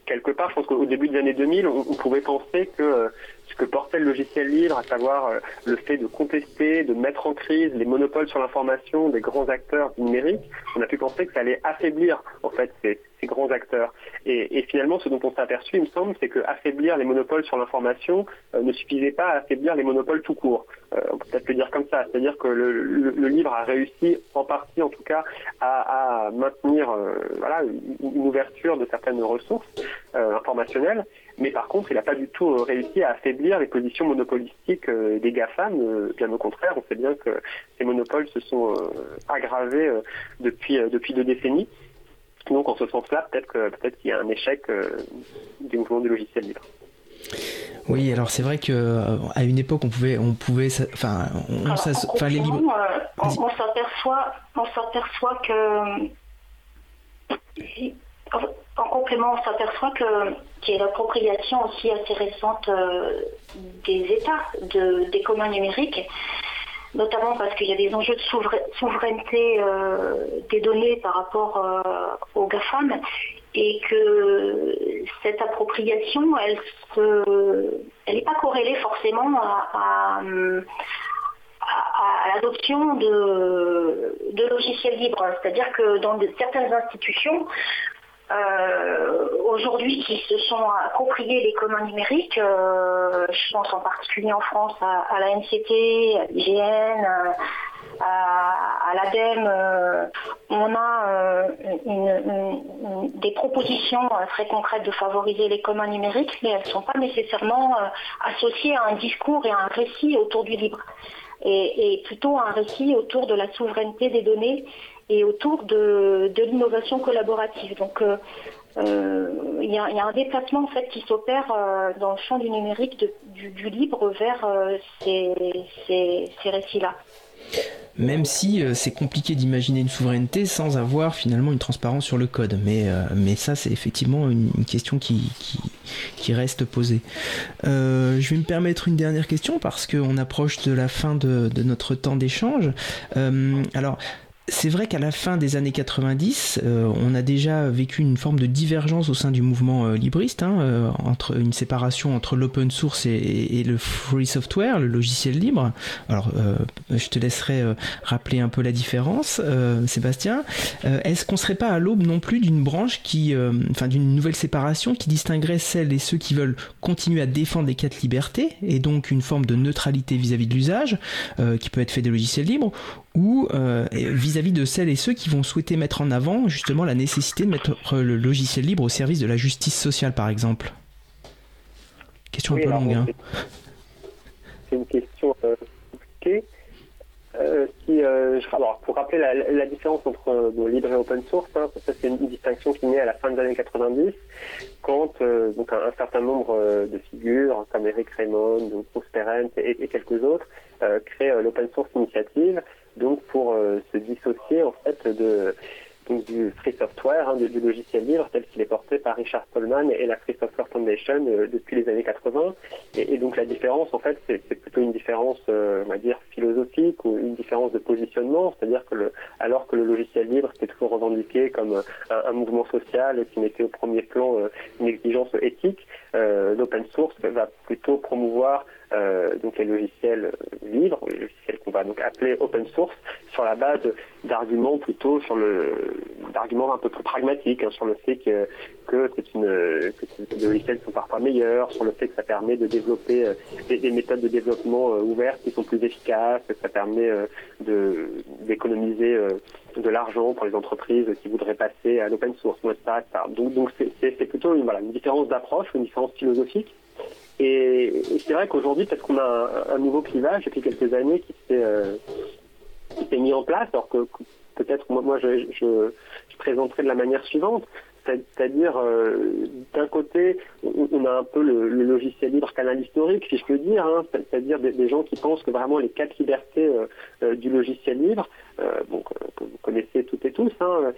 quelque part, je pense qu'au début des années 2000, on, pouvait penser que euh, ce que portait le logiciel libre, à savoir euh, le fait de contester, de mettre en crise les monopoles sur l'information des grands acteurs numériques, on a pu penser que ça allait affaiblir en fait ces, grands acteurs. Et, finalement, ce dont on s'est aperçu, il me semble, c'est que affaiblir les monopoles sur l'information euh, ne suffisait pas à affaiblir les monopoles tout court. on peut peut-être le dire comme ça, c'est-à-dire que le, livre a réussi, en partie en tout cas, à, maintenir voilà, une, ouverture de certaines ressources informationnelles, mais par contre, il n'a pas du tout réussi à affaiblir les positions monopolistiques euh, des GAFAM. Euh, bien au contraire, on sait bien que ces monopoles se sont euh, aggravés depuis, depuis deux décennies. Donc en ce sens-là, peut-être peut-être qu'il y a un échec du mouvement du logiciel libre. Oui, alors c'est vrai que à une époque on pouvait, on pouvait, enfin, on, enfin les libres. on s'aperçoit, on s'aperçoit que en complément, on s'aperçoit que qu'il y a l'appropriation aussi assez récente euh, des États de, des communs numériques, notamment parce qu'il y a des enjeux de souveraineté euh, des données par rapport euh, aux GAFAM, et que cette appropriation, elle n'est pas corrélée forcément à, l'adoption de, logiciels libres. C'est-à-dire que dans certaines institutions, euh, aujourd'hui qui se sont appropriés les communs numériques. Euh, je pense en particulier en France à, la NCT, à l'IGN, à, l'ADEME. Euh, on a des propositions très concrètes de favoriser les communs numériques, mais elles ne sont pas nécessairement associées à un discours et à un récit autour du libre. Et, et plutôt un récit autour de la souveraineté des données et autour de, l'innovation collaborative. Donc euh, euh, il y, a un déplacement en fait qui s'opère euh, dans le champ du numérique du, libre vers ces, récits-là. Même si c'est compliqué d'imaginer une souveraineté sans avoir finalement une transparence sur le code. Mais, ça, c'est effectivement une, question qui, qui, reste posée. je vais me permettre une dernière question parce qu'on approche de la fin de, de notre temps d'échange. alors, c'est vrai qu'à la fin des années 90, euh, on a déjà vécu une forme de divergence au sein du mouvement euh, libriste, hein, euh, entre une séparation entre l'open source et, le free software, le logiciel libre. Alors, je te laisserai rappeler un peu la différence, Sébastien. Est-ce qu'on serait pas à l'aube non plus d'une branche qui, enfin, d'une nouvelle séparation qui distinguerait celles et ceux qui veulent continuer à défendre les quatre libertés et donc une forme de neutralité vis-à-vis -vis de l'usage, qui peut être fait des logiciels libres, ou euh, vis-à-vis de celles et ceux qui vont souhaiter mettre en avant justement la nécessité de mettre le logiciel libre au service de la justice sociale par exemple Question un peu longue. Hein. C'est une question euh, compliquée. Euh, alors, pour rappeler la, différence entre libre et open source, hein, ça c'est une distinction qui naît à la fin des années 90, quand donc un, certain nombre de figures comme Eric Raymond, Bruce Perens et, et quelques autres créent l'open source initiative donc pour euh, se dissocier en fait de du free software, hein, du, logiciel libre tel qu'il est porté par Richard Stallman et la Free Software Foundation euh, depuis les années 80. Et, donc la différence, en fait, c'est plutôt une différence, euh, on va dire, philosophique ou une différence de positionnement, c'est-à-dire que alors que le logiciel libre était toujours revendiqué comme un, mouvement social qui mettait au premier plan une exigence éthique, l'open source va plutôt promouvoir euh, donc les logiciels libres, les logiciels qu'on va donc appeler open source, sur la base d'arguments plutôt sur le d'arguments un peu plus pragmatiques, hein, sur le fait que que c'est une que les logiciels sont parfois meilleurs, sur le fait que ça permet de développer euh, des, méthodes de développement euh, ouvertes qui sont plus efficaces, que ça permet d'économiser de l'argent pour les entreprises qui voudraient passer à l'open source, etc. Donc donc c'est plutôt une, voilà, une différence d'approche, une différence philosophique. Et, c'est vrai qu'aujourd'hui, peut-être qu'on a un, nouveau clivage depuis quelques années qui s'est euh, mis en place, alors que peut-être moi, moi je présenterai de la manière suivante. C'est-à-dire, euh, d'un côté, on a un peu le, logiciel libre canal historique, si je peux dire, hein. c'est-à-dire des, gens qui pensent que vraiment les quatre libertés euh, euh, du logiciel libre, que, vous connaissez toutes et tous, hein,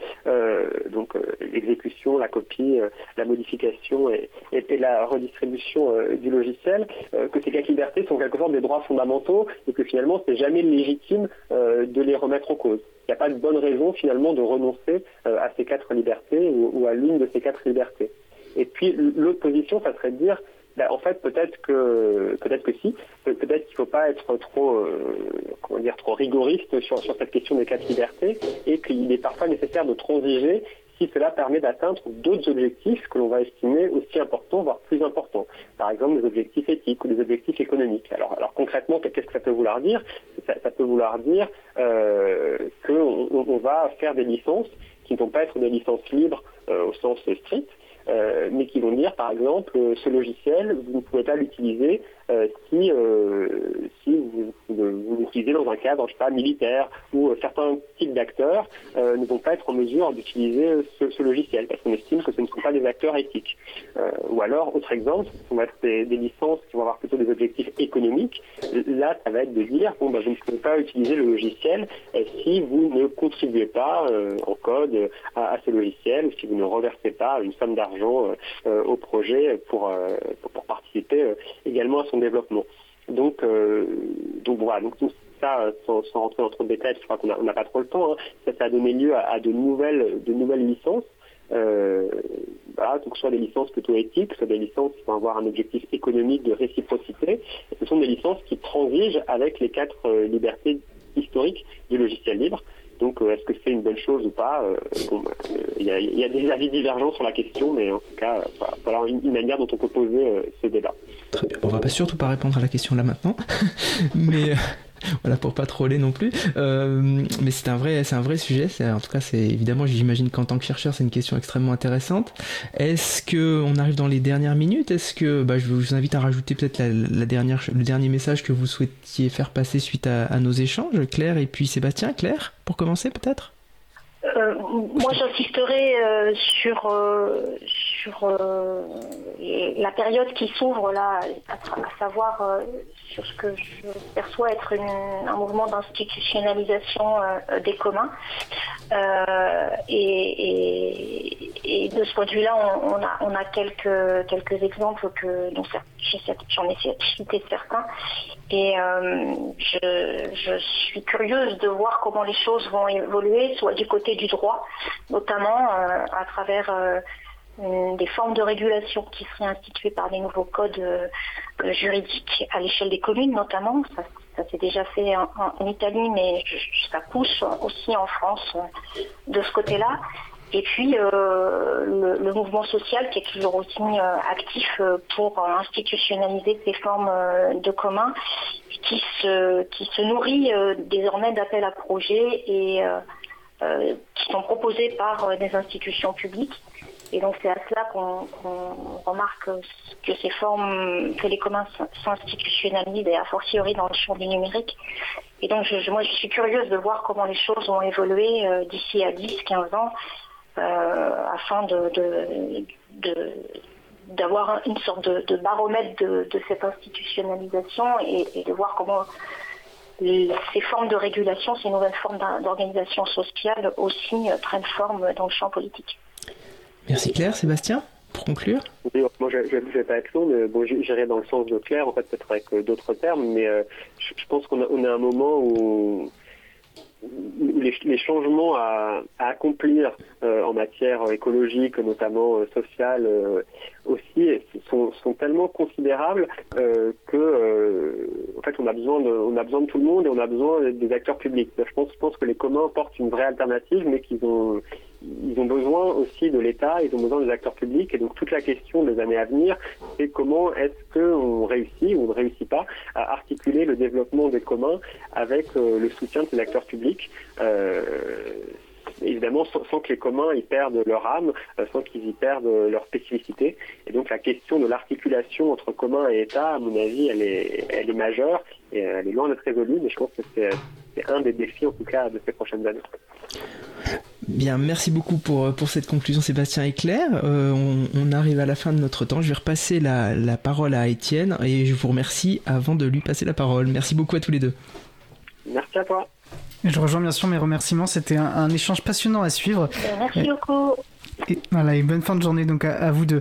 donc l'exécution, la copie, la modification et, et, la redistribution du logiciel, que ces quatre libertés sont quelque sorte des droits fondamentaux et que finalement c'est jamais légitime de les remettre en cause. Il n'y a pas de bonne raison finalement de renoncer à ces quatre libertés ou à l'une de ces quatre libertés. Et puis l'autre position, ça serait de dire, ben, en fait, peut-être que peut-être que si, peut-être qu'il ne faut pas être trop, euh, comment dire, trop rigoriste sur, sur cette question des quatre libertés, et qu'il est parfois nécessaire de transiger si cela permet d'atteindre d'autres objectifs que l'on va estimer aussi importants, voire plus importants. Par exemple, des objectifs éthiques ou des objectifs économiques. Alors, alors concrètement, qu'est-ce que ça peut vouloir dire? Ça, peut vouloir dire euh, qu'on on va faire des licences qui ne vont pas être des licences libres euh, au sens strict, euh, mais qui vont dire, par exemple, ce logiciel, vous ne pouvez pas l'utiliser si, si vous, l'utilisez dans un cadre, je sais pas, militaire, où certains types d'acteurs ne vont pas être en mesure d'utiliser ce, logiciel, parce qu'on estime que ce ne sont pas des acteurs éthiques. ou alors, autre exemple, vont être des, licences qui vont avoir plutôt des objectifs économiques. Là, ça va être de dire, bon, bah, vous ne pouvez pas utiliser le logiciel si vous ne contribuez pas en code à, ce logiciel, ou si vous ne reversez pas une somme d'argent euh, euh, au projet euh, pour, participer également à son développement. Donc, donc voilà, donc tout ça, sans, rentrer dans trop de détails, je crois qu'on n'a pas trop le temps, hein. ça, a donné lieu à, de, nouvelles, de nouvelles licences. voilà, donc soit des licences plutôt éthiques, soit des licences qui vont avoir un objectif économique de réciprocité. ce sont des licences qui transigent avec les quatre libertés historiques du logiciel libre. Donc, euh, est-ce que c'est une bonne chose ou pas euh, bah, Il y, a des avis divergents sur la question, mais en tout cas, voilà une, manière dont on peut poser euh, ce débat. Très bien. On va pas surtout pas répondre à la question là maintenant, mais voilà pour pas troller non plus. Euh, mais c'est un vrai, c'est un vrai sujet. En tout cas, c'est évidemment, j'imagine qu'en tant que chercheur, c'est une question extrêmement intéressante. Est-ce que on arrive dans les dernières minutes? Est-ce que, bah, je vous invite à rajouter peut-être la, le dernier message que vous souhaitiez faire passer suite à nos échanges, Claire et puis Sébastien. Claire, pour commencer peut-être? Euh, moi, j'insisterai euh, sur, euh, la période qui s'ouvre là, à, savoir sur ce que je perçois être un mouvement d'institutionnalisation des communs. Et, de ce point de vue-là, on, a, quelques, exemples que j'en ai cité certains. Et je, je suis curieuse de voir comment les choses vont évoluer, soit du côté du droit, notamment euh, à travers euh, des formes de régulation qui seraient instituées par des nouveaux codes euh, juridiques à l'échelle des communes notamment. Ça, s'est déjà fait en, Italie, mais ça pousse aussi en France de ce côté-là. Et puis le, mouvement social qui est toujours aussi actif pour institutionnaliser ces formes de commun, qui se, qui se nourrit désormais d'appels à projets et euh, qui sont proposés par euh, des institutions publiques. Et donc c'est à cela qu'on remarque que ces formes, que les communs s'institutionnalisent et a fortiori dans le champ du numérique. Et donc moi je suis curieuse de voir comment les choses vont évoluer euh, d'ici à 10-15 ans afin de, d'avoir une sorte de, baromètre de, cette institutionnalisation et, de voir comment ces formes de régulation, ces nouvelles formes d'organisation sociale aussi euh, prennent forme dans le champ politique. Merci Claire. Sébastien, pour conclure Moi, je ne vais pas être long, mais bon, j'irai dans le sens de Claire, en fait, peut-être avec euh, d'autres termes, mais euh, je, pense qu'on a, on a un moment où les, changements à, accomplir en matière écologique, notamment sociale, aussi sont, sont tellement considérables euh, que euh, en fait on a besoin de on a besoin de tout le monde et on a besoin des acteurs publics. Je pense je pense que les communs portent une vraie alternative, mais qu'ils ont ils ont besoin aussi de l'État, ils ont besoin des acteurs publics et donc toute la question des années à venir, c'est comment est-ce qu'on réussit ou on ne réussit pas à articuler le développement des communs avec euh, le soutien de ces acteurs publics. Euh, évidemment sans, que les communs y perdent leur âme, euh, sans qu'ils y perdent leur spécificité. Et donc la question de l'articulation entre communs et État, à mon avis, elle est, elle est majeure et elle est loin d'être résolue, mais je pense que c'est c'est un des défis en tout cas de ces prochaines années. Bien, merci beaucoup pour, pour cette conclusion Sébastien et Claire. on, arrive à la fin de notre temps. Je vais repasser la, la parole à Étienne et je vous remercie avant de lui passer la parole. Merci beaucoup à tous les deux. Merci à toi. Je rejoins bien sûr mes remerciements. C'était un, échange passionnant à suivre. Merci beaucoup. Et, voilà, une bonne fin de journée donc à, vous deux.